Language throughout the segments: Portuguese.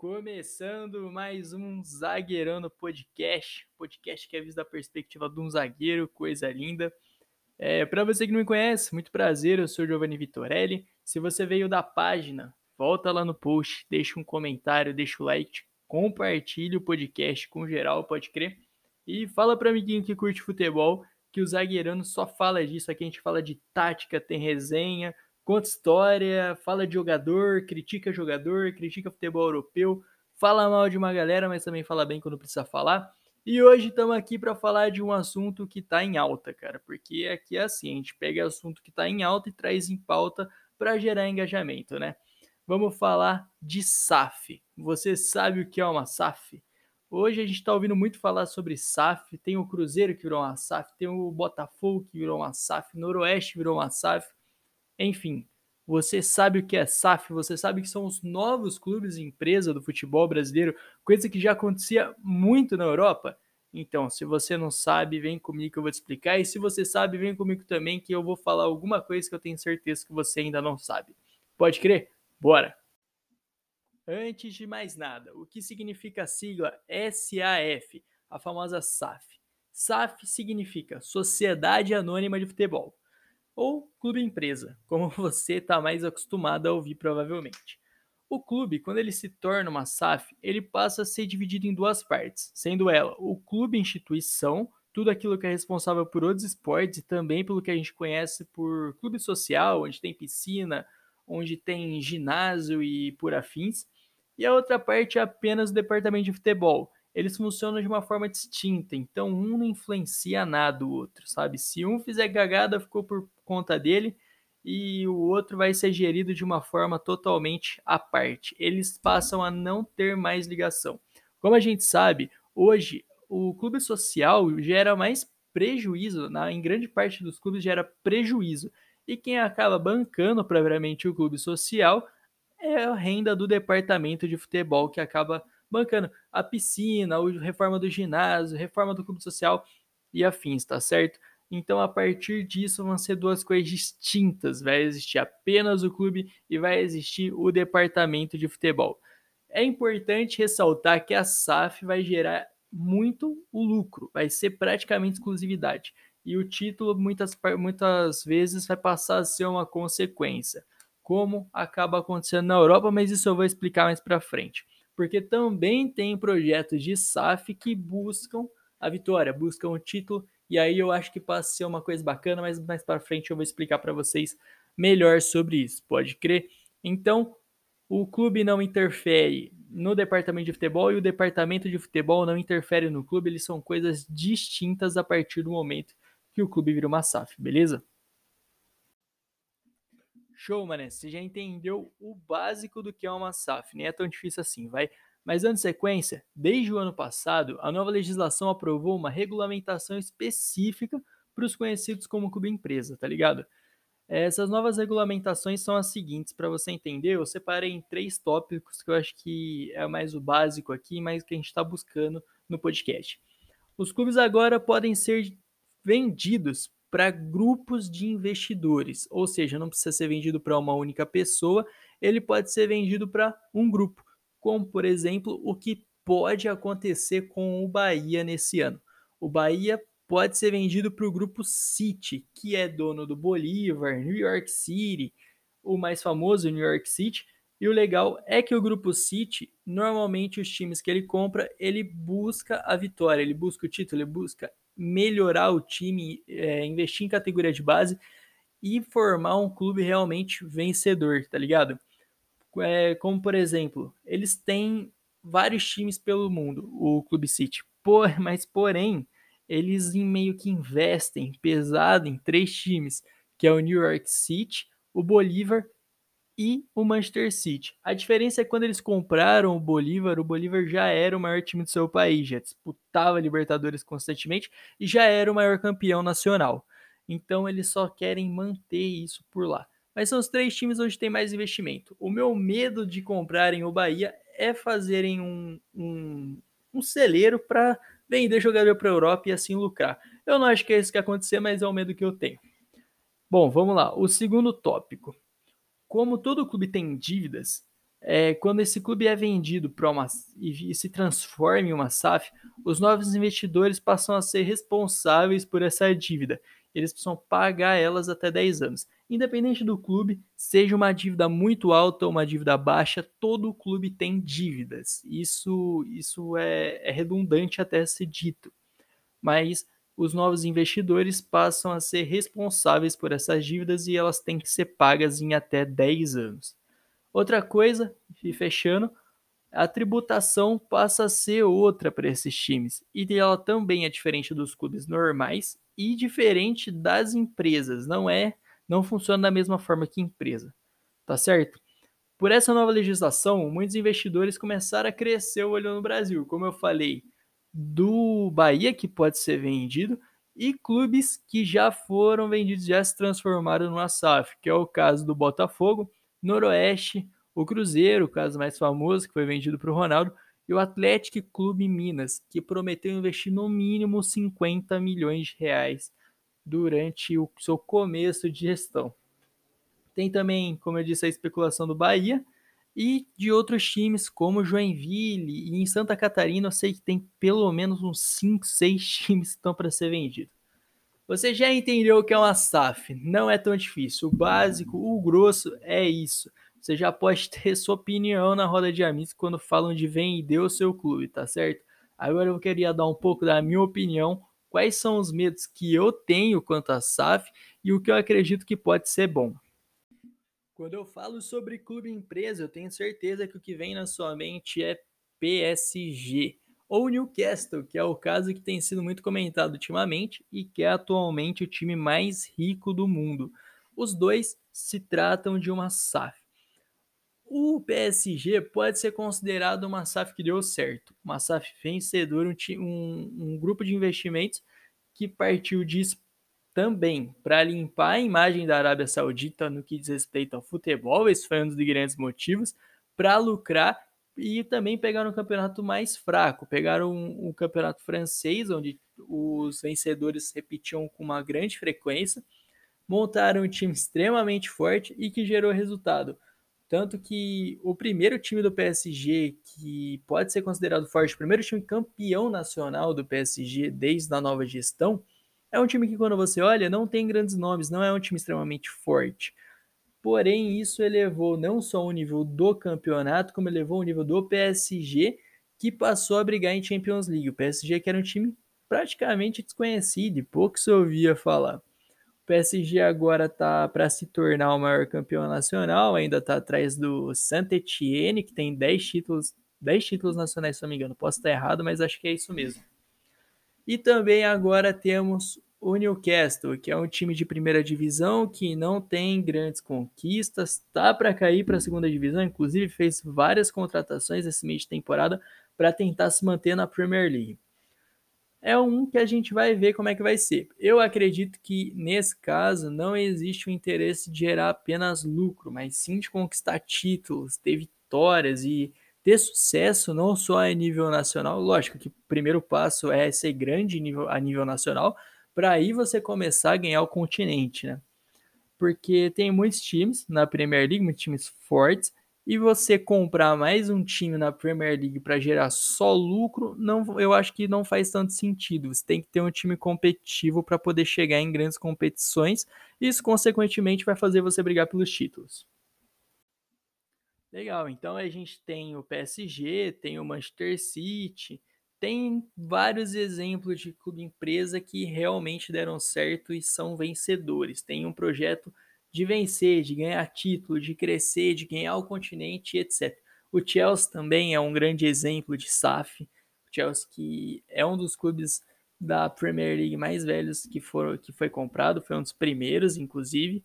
Começando mais um Zagueirando Podcast, podcast que é visto da perspectiva de um zagueiro, coisa linda. É, Para você que não me conhece, muito prazer, eu sou Giovanni Vitorelli. Se você veio da página, volta lá no post, deixa um comentário, deixa o like, compartilhe o podcast com geral, pode crer. E fala para amiguinho que curte futebol, que o Zagueirando só fala disso, aqui a gente fala de tática, tem resenha, conta história, fala de jogador, critica jogador, critica futebol europeu, fala mal de uma galera, mas também fala bem quando precisa falar. E hoje estamos aqui para falar de um assunto que está em alta, cara, porque aqui é assim, a gente pega assunto que está em alta e traz em pauta para gerar engajamento, né? Vamos falar de SAF. Você sabe o que é uma SAF? Hoje a gente está ouvindo muito falar sobre SAF. Tem o Cruzeiro que virou uma SAF, tem o Botafogo que virou uma SAF, Noroeste virou uma SAF. Enfim, você sabe o que é SAF, você sabe que são os novos clubes e empresa do futebol brasileiro, coisa que já acontecia muito na Europa. Então, se você não sabe, vem comigo que eu vou te explicar. E se você sabe, vem comigo também que eu vou falar alguma coisa que eu tenho certeza que você ainda não sabe. Pode crer? Bora! Antes de mais nada, o que significa a sigla SAF, a famosa SAF? SAF significa Sociedade Anônima de Futebol ou clube empresa, como você está mais acostumado a ouvir provavelmente. O clube, quando ele se torna uma SAF, ele passa a ser dividido em duas partes, sendo ela o clube instituição, tudo aquilo que é responsável por outros esportes e também pelo que a gente conhece por clube social, onde tem piscina, onde tem ginásio e por afins. E a outra parte é apenas o departamento de futebol, eles funcionam de uma forma distinta, então um não influencia nada o outro, sabe? Se um fizer cagada, ficou por conta dele e o outro vai ser gerido de uma forma totalmente à parte. Eles passam a não ter mais ligação. Como a gente sabe, hoje o clube social gera mais prejuízo, na, em grande parte dos clubes gera prejuízo. E quem acaba bancando propriamente o clube social é a renda do departamento de futebol que acaba bancando a piscina, a reforma do ginásio, reforma do clube social e afins, tá certo? Então, a partir disso, vão ser duas coisas distintas. Vai existir apenas o clube e vai existir o departamento de futebol. É importante ressaltar que a SAF vai gerar muito o lucro, vai ser praticamente exclusividade. E o título, muitas, muitas vezes, vai passar a ser uma consequência, como acaba acontecendo na Europa, mas isso eu vou explicar mais para frente porque também tem projetos de SAF que buscam a vitória, buscam o título, e aí eu acho que passa a ser uma coisa bacana, mas mais para frente eu vou explicar para vocês melhor sobre isso, pode crer? Então, o clube não interfere no departamento de futebol e o departamento de futebol não interfere no clube, eles são coisas distintas a partir do momento que o clube vira uma SAF, beleza? Show, mané. Você já entendeu o básico do que é uma SAF. Nem é tão difícil assim, vai. Mas dando sequência, desde o ano passado, a nova legislação aprovou uma regulamentação específica para os conhecidos como clube empresa, tá ligado? Essas novas regulamentações são as seguintes, para você entender, eu separei em três tópicos que eu acho que é mais o básico aqui, mas que a gente está buscando no podcast. Os clubes agora podem ser vendidos para grupos de investidores, ou seja, não precisa ser vendido para uma única pessoa, ele pode ser vendido para um grupo, como por exemplo o que pode acontecer com o Bahia nesse ano. O Bahia pode ser vendido para o grupo City, que é dono do Bolívar, New York City, o mais famoso New York City. E o legal é que o grupo City, normalmente os times que ele compra, ele busca a vitória, ele busca o título, ele busca melhorar o time, é, investir em categoria de base e formar um clube realmente vencedor, tá ligado? É, como por exemplo, eles têm vários times pelo mundo, o Clube City, por, mas porém eles meio que investem pesado em três times, que é o New York City, o Bolívar e o Manchester City. A diferença é que quando eles compraram o Bolívar, o Bolívar já era o maior time do seu país, já disputava Libertadores constantemente e já era o maior campeão nacional. Então eles só querem manter isso por lá. Mas são os três times onde tem mais investimento. O meu medo de comprarem o Bahia é fazerem um, um, um celeiro para vender jogador para a Europa e assim lucrar. Eu não acho que é isso que acontecer, mas é o medo que eu tenho. Bom, vamos lá. O segundo tópico como todo clube tem dívidas, é, quando esse clube é vendido para uma e, e se transforma em uma SAF, os novos investidores passam a ser responsáveis por essa dívida. Eles precisam pagar elas até 10 anos. Independente do clube, seja uma dívida muito alta ou uma dívida baixa, todo clube tem dívidas. Isso, isso é, é redundante até ser dito. Mas os novos investidores passam a ser responsáveis por essas dívidas e elas têm que ser pagas em até 10 anos. Outra coisa, e fechando, a tributação passa a ser outra para esses times. E ela também é diferente dos clubes normais e diferente das empresas. Não é, não funciona da mesma forma que empresa. Tá certo? Por essa nova legislação, muitos investidores começaram a crescer o olho no Brasil. Como eu falei, do Bahia que pode ser vendido e clubes que já foram vendidos, já se transformaram numa SAF, que é o caso do Botafogo, Noroeste, o Cruzeiro, o caso mais famoso, que foi vendido para o Ronaldo, e o Atlético Clube Minas, que prometeu investir no mínimo 50 milhões de reais durante o seu começo de gestão. Tem também, como eu disse, a especulação do Bahia e de outros times como Joinville e em Santa Catarina eu sei que tem pelo menos uns 5, 6 times que estão para ser vendidos. Você já entendeu o que é uma SAF? Não é tão difícil. O básico, o grosso é isso. Você já pode ter sua opinião na roda de amigos quando falam de vender o seu clube, tá certo? Agora eu queria dar um pouco da minha opinião, quais são os medos que eu tenho quanto a SAF e o que eu acredito que pode ser bom. Quando eu falo sobre clube empresa, eu tenho certeza que o que vem na sua mente é PSG ou Newcastle, que é o caso que tem sido muito comentado ultimamente e que é atualmente o time mais rico do mundo. Os dois se tratam de uma SAF. O PSG pode ser considerado uma SAF que deu certo, uma SAF vencedora, um, um, um grupo de investimentos que partiu disso também para limpar a imagem da Arábia Saudita no que diz respeito ao futebol, esse foi um dos grandes motivos, para lucrar e também pegaram um campeonato mais fraco. Pegaram um, um, campeonato francês, onde os vencedores repetiam com uma grande frequência, montaram um time extremamente forte e que gerou resultado. Tanto que o primeiro time do PSG, que pode ser considerado forte, o primeiro time campeão nacional do PSG desde a nova gestão, é um time que, quando você olha, não tem grandes nomes, não é um time extremamente forte. Porém, isso elevou não só o nível do campeonato, como elevou o nível do PSG, que passou a brigar em Champions League. O PSG que era um time praticamente desconhecido e pouco se ouvia falar. O PSG agora está para se tornar o maior campeão nacional, ainda está atrás do Saint-Etienne, que tem 10 títulos, 10 títulos nacionais, se não me engano. Posso estar errado, mas acho que é isso mesmo. E também agora temos o Newcastle, que é um time de primeira divisão que não tem grandes conquistas, tá para cair para a segunda divisão, inclusive fez várias contratações esse mês de temporada para tentar se manter na Premier League. É um que a gente vai ver como é que vai ser. Eu acredito que nesse caso não existe o interesse de gerar apenas lucro, mas sim de conquistar títulos, ter vitórias e ter sucesso não só a nível nacional, lógico que o primeiro passo é ser grande nível, a nível nacional, para aí você começar a ganhar o continente, né? Porque tem muitos times na Premier League, muitos times fortes, e você comprar mais um time na Premier League para gerar só lucro, não, eu acho que não faz tanto sentido. Você tem que ter um time competitivo para poder chegar em grandes competições, e isso consequentemente vai fazer você brigar pelos títulos. Legal, então a gente tem o PSG, tem o Manchester City, tem vários exemplos de clube empresa que realmente deram certo e são vencedores. Tem um projeto de vencer, de ganhar título, de crescer, de ganhar o continente, etc. O Chelsea também é um grande exemplo de SAF. O Chelsea que é um dos clubes da Premier League mais velhos que, foram, que foi comprado, foi um dos primeiros, inclusive.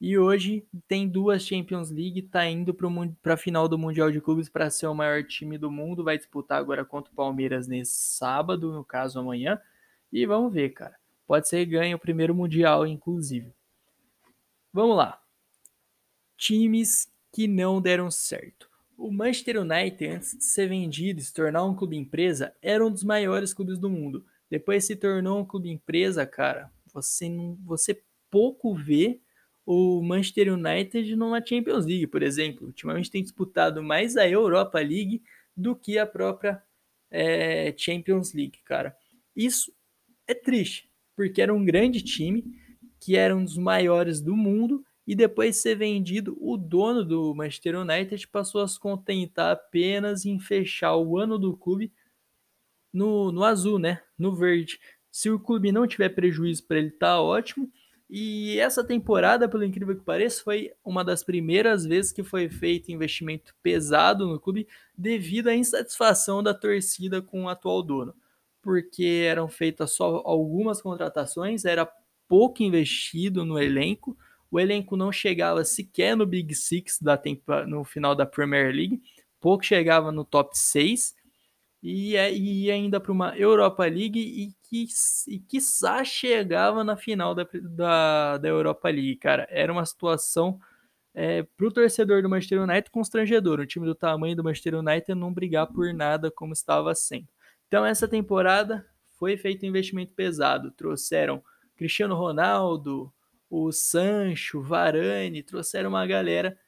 E hoje tem duas Champions League, está indo para a final do Mundial de Clubes para ser o maior time do mundo. Vai disputar agora contra o Palmeiras nesse sábado, no caso amanhã. E vamos ver, cara. Pode ser ganho o primeiro Mundial, inclusive. Vamos lá. Times que não deram certo. O Manchester United, antes de ser vendido e se tornar um clube empresa, era um dos maiores clubes do mundo. Depois se tornou um clube empresa, cara. Você, você pouco vê o Manchester United numa Champions League, por exemplo. Ultimamente tem disputado mais a Europa League do que a própria é, Champions League, cara. Isso é triste, porque era um grande time, que era um dos maiores do mundo, e depois de ser vendido, o dono do Manchester United passou a se contentar apenas em fechar o ano do clube no, no azul, né? No verde. Se o clube não tiver prejuízo para ele, tá ótimo. E essa temporada, pelo incrível que pareça, foi uma das primeiras vezes que foi feito investimento pesado no clube devido à insatisfação da torcida com o atual dono. Porque eram feitas só algumas contratações, era pouco investido no elenco, o elenco não chegava sequer no Big Six da no final da Premier League, pouco chegava no top 6 e ia ainda para uma Europa League e que e quiçá chegava na final da, da, da Europa League, cara. Era uma situação é, para o torcedor do Manchester United constrangedor. Um time do tamanho do Manchester United não brigar por nada como estava sendo. Então, essa temporada foi feito um investimento pesado. Trouxeram Cristiano Ronaldo, o Sancho, Varane, trouxeram uma galera,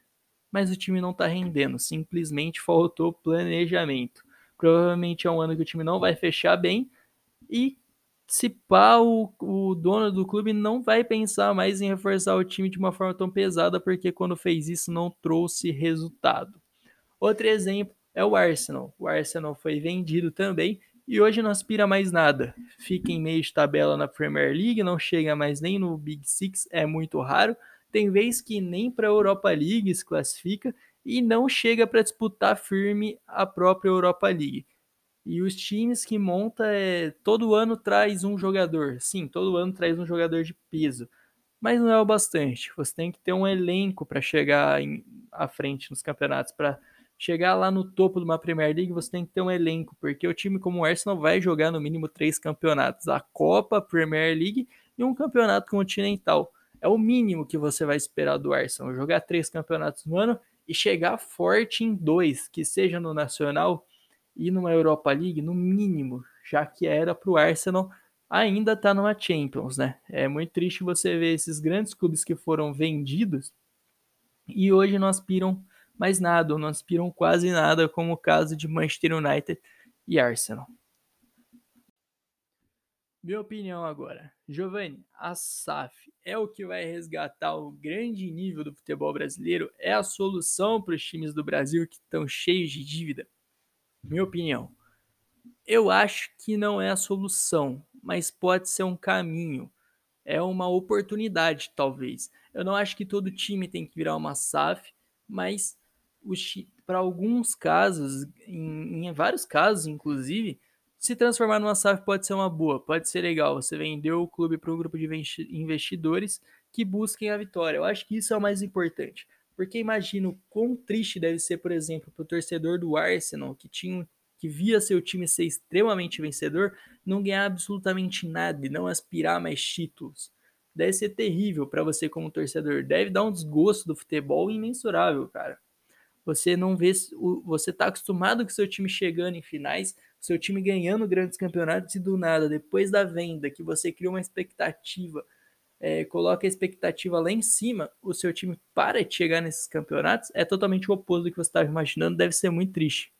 mas o time não está rendendo. Simplesmente faltou planejamento. Provavelmente é um ano que o time não vai fechar bem e se pá, o, o dono do clube não vai pensar mais em reforçar o time de uma forma tão pesada, porque quando fez isso não trouxe resultado. Outro exemplo é o Arsenal. O Arsenal foi vendido também e hoje não aspira mais nada. Fica em meio de tabela na Premier League, não chega mais nem no Big Six, é muito raro. Tem vez que nem para a Europa League se classifica e não chega para disputar firme a própria Europa League. E os times que monta é todo ano traz um jogador. Sim, todo ano traz um jogador de peso. Mas não é o bastante. Você tem que ter um elenco para chegar em, à frente nos campeonatos. Para chegar lá no topo de uma Premier League, você tem que ter um elenco. Porque o time como o Arsenal vai jogar no mínimo três campeonatos: a Copa, a Premier League e um campeonato continental. É o mínimo que você vai esperar do Arsenal. Jogar três campeonatos no ano e chegar forte em dois, que seja no Nacional e numa Europa League, no mínimo, já que era para o Arsenal ainda tá numa Champions, né? É muito triste você ver esses grandes clubes que foram vendidos e hoje não aspiram mais nada, não aspiram quase nada, como o caso de Manchester United e Arsenal. Minha opinião agora. Giovanni, a SAF é o que vai resgatar o grande nível do futebol brasileiro? É a solução para os times do Brasil que estão cheios de dívida? Minha opinião. Eu acho que não é a solução, mas pode ser um caminho. É uma oportunidade, talvez. Eu não acho que todo time tem que virar uma SAF, mas para alguns casos, em, em vários casos, inclusive, se transformar numa SAF pode ser uma boa, pode ser legal. Você vendeu o clube para um grupo de investidores que busquem a vitória. Eu acho que isso é o mais importante. Porque imagino quão triste deve ser, por exemplo, para o torcedor do Arsenal, que tinha que via seu time ser extremamente vencedor, não ganhar absolutamente nada e não aspirar mais títulos. Deve ser terrível para você como torcedor. Deve dar um desgosto do futebol imensurável, cara. Você não vê, você tá acostumado com seu time chegando em finais, seu time ganhando grandes campeonatos e do nada, depois da venda, que você cria uma expectativa, é, coloca a expectativa lá em cima, o seu time para de chegar nesses campeonatos, é totalmente o oposto do que você estava imaginando, deve ser muito triste.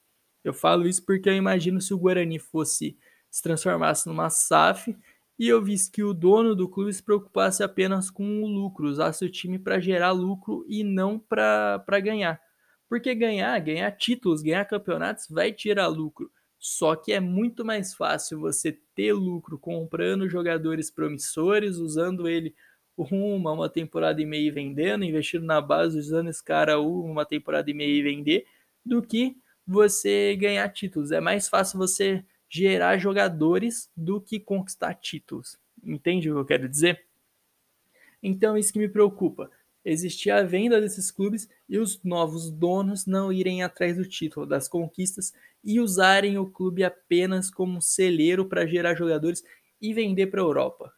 Eu falo isso porque eu imagino se o Guarani fosse se transformasse numa SAF e eu visse que o dono do clube se preocupasse apenas com o lucro, usasse o time para gerar lucro e não para ganhar. Porque ganhar, ganhar títulos, ganhar campeonatos vai tirar lucro. Só que é muito mais fácil você ter lucro comprando jogadores promissores, usando ele uma, uma temporada e meia e vendendo, investindo na base, usando esse cara uma temporada e meia e vender, do que você ganhar títulos. É mais fácil você gerar jogadores do que conquistar títulos. Entende o que eu quero dizer? Então, isso que me preocupa existir a venda desses clubes e os novos donos não irem atrás do título, das conquistas e usarem o clube apenas como celeiro para gerar jogadores e vender para a Europa.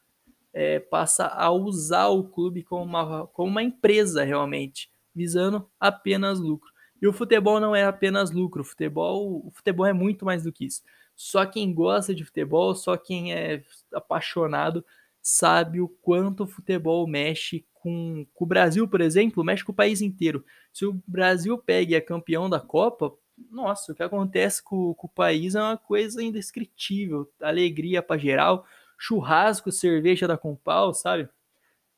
É, passa a usar o clube como uma, como uma empresa realmente, visando apenas lucro. E o futebol não é apenas lucro, o futebol, o futebol é muito mais do que isso. Só quem gosta de futebol, só quem é apaixonado sabe o quanto o futebol mexe com, com o Brasil, por exemplo, mexe com o país inteiro. Se o Brasil pega e é campeão da Copa, nossa, o que acontece com, com o país é uma coisa indescritível. Alegria para geral, churrasco, cerveja da Compal, sabe?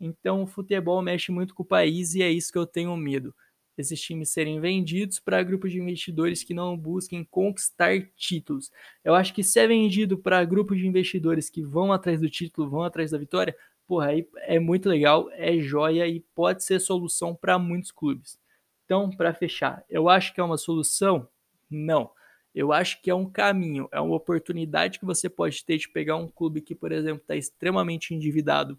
Então o futebol mexe muito com o país e é isso que eu tenho medo. Esses times serem vendidos para grupos de investidores que não busquem conquistar títulos. Eu acho que se é vendido para grupos de investidores que vão atrás do título, vão atrás da vitória, porra, aí é muito legal, é joia e pode ser solução para muitos clubes. Então, para fechar, eu acho que é uma solução? Não. Eu acho que é um caminho, é uma oportunidade que você pode ter de pegar um clube que, por exemplo, está extremamente endividado,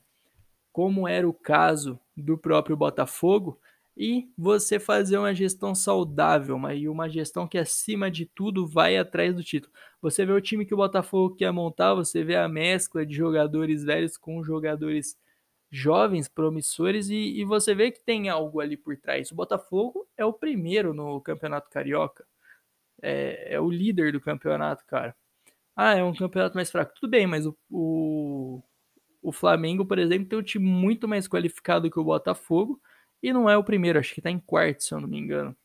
como era o caso do próprio Botafogo, e você fazer uma gestão saudável, e uma gestão que, acima de tudo, vai atrás do título. Você vê o time que o Botafogo quer montar, você vê a mescla de jogadores velhos com jogadores jovens, promissores, e, e você vê que tem algo ali por trás. O Botafogo é o primeiro no Campeonato Carioca, é, é o líder do campeonato, cara. Ah, é um campeonato mais fraco. Tudo bem, mas o, o, o Flamengo, por exemplo, tem um time muito mais qualificado que o Botafogo e não é o primeiro, acho que está em quarto, se eu não me engano.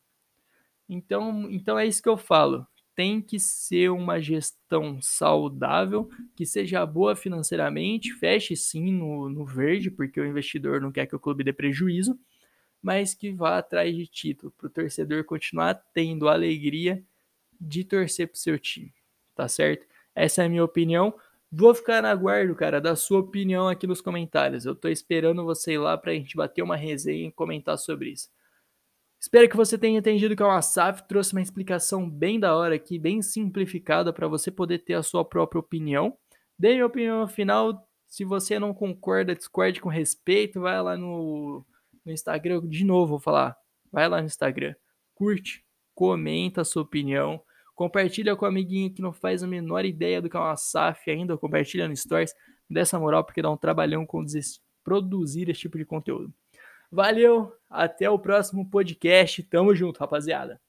Então, então é isso que eu falo. Tem que ser uma gestão saudável, que seja boa financeiramente, feche sim no, no verde, porque o investidor não quer que o clube dê prejuízo, mas que vá atrás de título, para o torcedor continuar tendo a alegria de torcer para o seu time, tá certo? Essa é a minha opinião. Vou ficar na guarda, cara, da sua opinião aqui nos comentários. Eu tô esperando você ir lá pra gente bater uma resenha e comentar sobre isso. Espero que você tenha entendido que a WhatsApp trouxe uma explicação bem da hora aqui, bem simplificada para você poder ter a sua própria opinião. Dê minha opinião final. Se você não concorda, discorde com respeito, vai lá no, no Instagram. De novo, vou falar. Vai lá no Instagram. Curte, comenta a sua opinião Compartilha com o amiguinho que não faz a menor ideia do que é uma SAF ainda, compartilha no Stories, dessa moral, porque dá um trabalhão com produzir esse tipo de conteúdo. Valeu, até o próximo podcast, tamo junto, rapaziada.